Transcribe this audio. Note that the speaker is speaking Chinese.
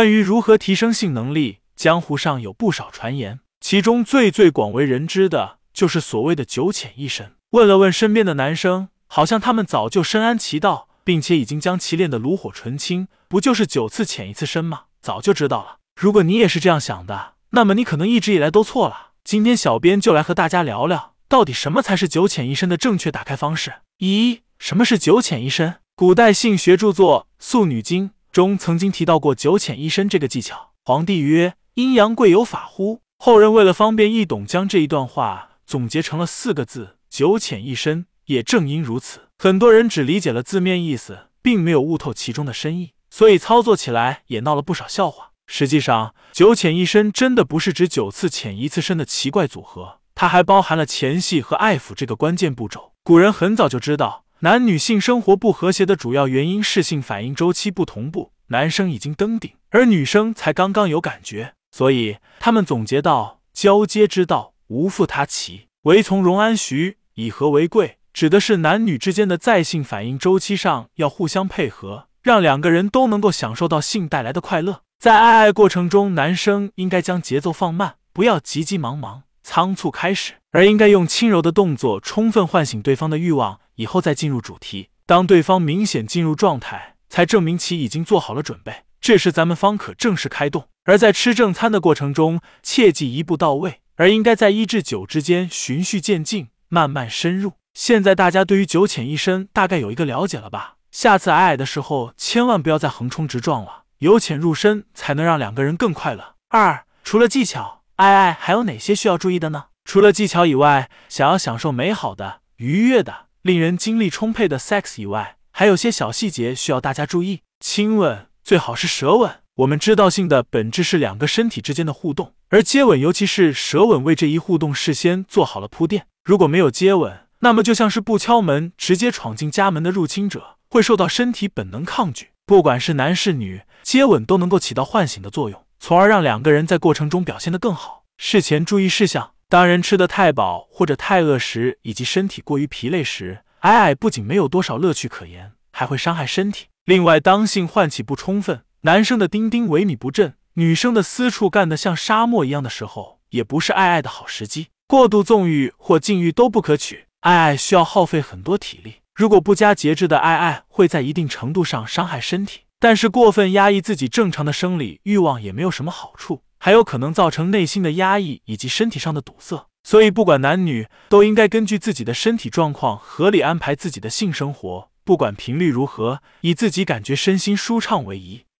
关于如何提升性能力，江湖上有不少传言，其中最最广为人知的就是所谓的九浅一深。问了问身边的男生，好像他们早就深谙其道，并且已经将其练得炉火纯青。不就是九次浅一次深吗？早就知道了。如果你也是这样想的，那么你可能一直以来都错了。今天小编就来和大家聊聊，到底什么才是九浅一深的正确打开方式。一，什么是九浅一深？古代性学著作《素女经》中曾经提到过九浅一深这个技巧。皇帝曰：“阴阳贵有法乎？”后人为了方便易懂，将这一段话总结成了四个字：九浅一深。也正因如此，很多人只理解了字面意思，并没有悟透其中的深意，所以操作起来也闹了不少笑话。实际上，九浅一深真的不是指九次浅一次深的奇怪组合，它还包含了前戏和爱抚这个关键步骤。古人很早就知道。男女性生活不和谐的主要原因是性反应周期不同步，男生已经登顶，而女生才刚刚有感觉，所以他们总结到：交接之道，无复他期，唯从容安徐，以和为贵。指的是男女之间的在性反应周期上要互相配合，让两个人都能够享受到性带来的快乐。在爱爱过程中，男生应该将节奏放慢，不要急急忙忙、仓促开始，而应该用轻柔的动作充分唤醒对方的欲望。以后再进入主题，当对方明显进入状态，才证明其已经做好了准备，这时咱们方可正式开动。而在吃正餐的过程中，切忌一步到位，而应该在一至九之间循序渐进，慢慢深入。现在大家对于九浅一深大概有一个了解了吧？下次矮矮的时候，千万不要再横冲直撞了，由浅入深才能让两个人更快乐。二，除了技巧，爱爱还有哪些需要注意的呢？除了技巧以外，想要享受美好的、愉悦的。令人精力充沛的 sex 以外，还有些小细节需要大家注意。亲吻最好是舌吻。我们知道性的本质是两个身体之间的互动，而接吻，尤其是舌吻，为这一互动事先做好了铺垫。如果没有接吻，那么就像是不敲门直接闯进家门的入侵者，会受到身体本能抗拒。不管是男是女，接吻都能够起到唤醒的作用，从而让两个人在过程中表现得更好。事前注意事项。当人吃得太饱或者太饿时，以及身体过于疲累时，矮矮不仅没有多少乐趣可言，还会伤害身体。另外，当性唤起不充分，男生的丁丁萎靡不振，女生的私处干得像沙漠一样的时候，也不是爱爱的好时机。过度纵欲或禁欲都不可取，爱爱需要耗费很多体力。如果不加节制的爱爱，会在一定程度上伤害身体。但是过分压抑自己正常的生理欲望也没有什么好处。还有可能造成内心的压抑以及身体上的堵塞，所以不管男女都应该根据自己的身体状况合理安排自己的性生活，不管频率如何，以自己感觉身心舒畅为宜。